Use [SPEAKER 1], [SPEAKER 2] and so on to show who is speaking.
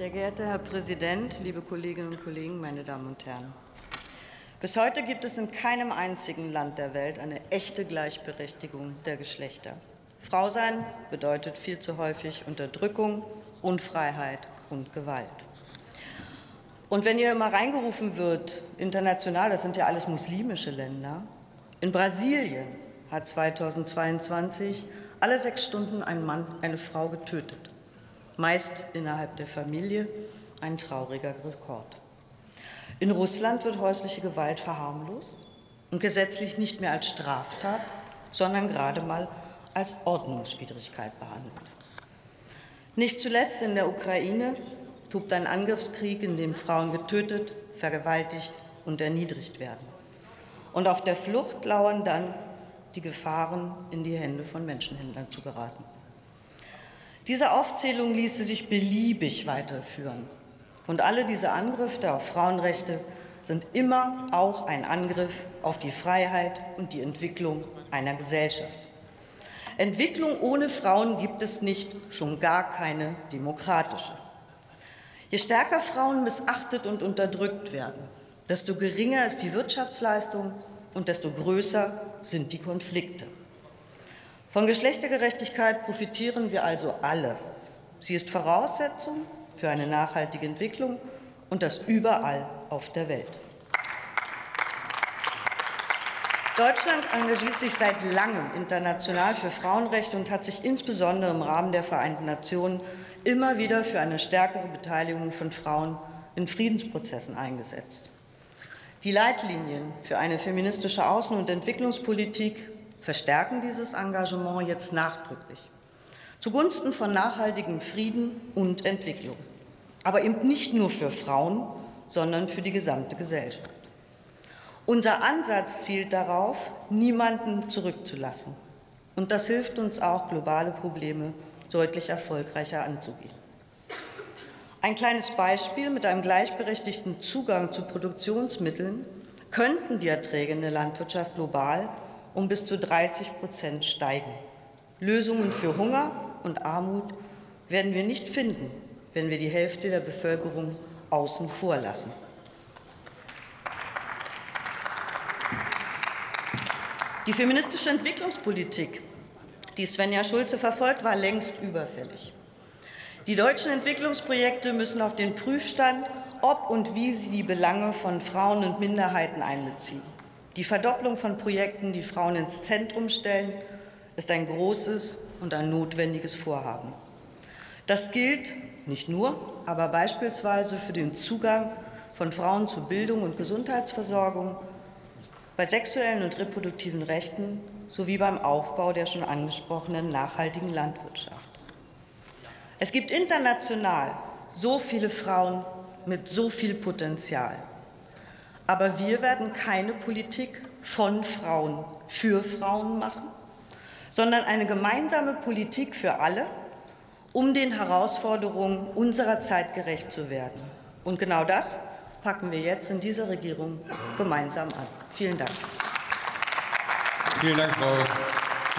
[SPEAKER 1] Sehr geehrter Herr Präsident, liebe Kolleginnen und Kollegen, meine Damen und Herren! Bis heute gibt es in keinem einzigen Land der Welt eine echte Gleichberechtigung der Geschlechter. Frau sein bedeutet viel zu häufig Unterdrückung, Unfreiheit und Gewalt. Und wenn hier immer reingerufen wird, international, das sind ja alles muslimische Länder, in Brasilien hat 2022 alle sechs Stunden ein Mann eine Frau getötet, meist innerhalb der Familie, ein trauriger Rekord. In Russland wird häusliche Gewalt verharmlost und gesetzlich nicht mehr als Straftat, sondern gerade mal als Ordnungswidrigkeit behandelt. Nicht zuletzt in der Ukraine tobt ein Angriffskrieg, in dem Frauen getötet, vergewaltigt und erniedrigt werden. Und auf der Flucht lauern dann die Gefahren, in die Hände von Menschenhändlern zu geraten. Diese Aufzählung ließe sich beliebig weiterführen. Und alle diese Angriffe auf Frauenrechte sind immer auch ein Angriff auf die Freiheit und die Entwicklung einer Gesellschaft. Entwicklung ohne Frauen gibt es nicht, schon gar keine demokratische. Je stärker Frauen missachtet und unterdrückt werden, desto geringer ist die Wirtschaftsleistung und desto größer sind die Konflikte. Von Geschlechtergerechtigkeit profitieren wir also alle. Sie ist Voraussetzung für eine nachhaltige Entwicklung und das überall auf der Welt. Deutschland engagiert sich seit langem international für Frauenrechte und hat sich insbesondere im Rahmen der Vereinten Nationen immer wieder für eine stärkere Beteiligung von Frauen in Friedensprozessen eingesetzt. Die Leitlinien für eine feministische Außen- und Entwicklungspolitik verstärken dieses Engagement jetzt nachdrücklich zugunsten von nachhaltigem Frieden und Entwicklung, aber eben nicht nur für Frauen, sondern für die gesamte Gesellschaft. Unser Ansatz zielt darauf, niemanden zurückzulassen. Und das hilft uns auch, globale Probleme deutlich erfolgreicher anzugehen. Ein kleines Beispiel mit einem gleichberechtigten Zugang zu Produktionsmitteln könnten die Erträge in der Landwirtschaft global um bis zu 30 Prozent steigen. Lösungen für Hunger und Armut werden wir nicht finden, wenn wir die Hälfte der Bevölkerung außen vor lassen. Die feministische Entwicklungspolitik, die Svenja Schulze verfolgt, war längst überfällig. Die deutschen Entwicklungsprojekte müssen auf den Prüfstand, ob und wie sie die Belange von Frauen und Minderheiten einbeziehen. Die Verdopplung von Projekten, die Frauen ins Zentrum stellen, ist ein großes und ein notwendiges Vorhaben. Das gilt nicht nur, aber beispielsweise für den Zugang von Frauen zu Bildung und Gesundheitsversorgung, bei sexuellen und reproduktiven Rechten sowie beim Aufbau der schon angesprochenen nachhaltigen Landwirtschaft. Es gibt international so viele Frauen mit so viel Potenzial. Aber wir werden keine Politik von Frauen für Frauen machen, sondern eine gemeinsame Politik für alle, um den Herausforderungen unserer Zeit gerecht zu werden. Und genau das packen wir jetzt in dieser Regierung gemeinsam an. Vielen Dank.
[SPEAKER 2] Vielen Dank, Frau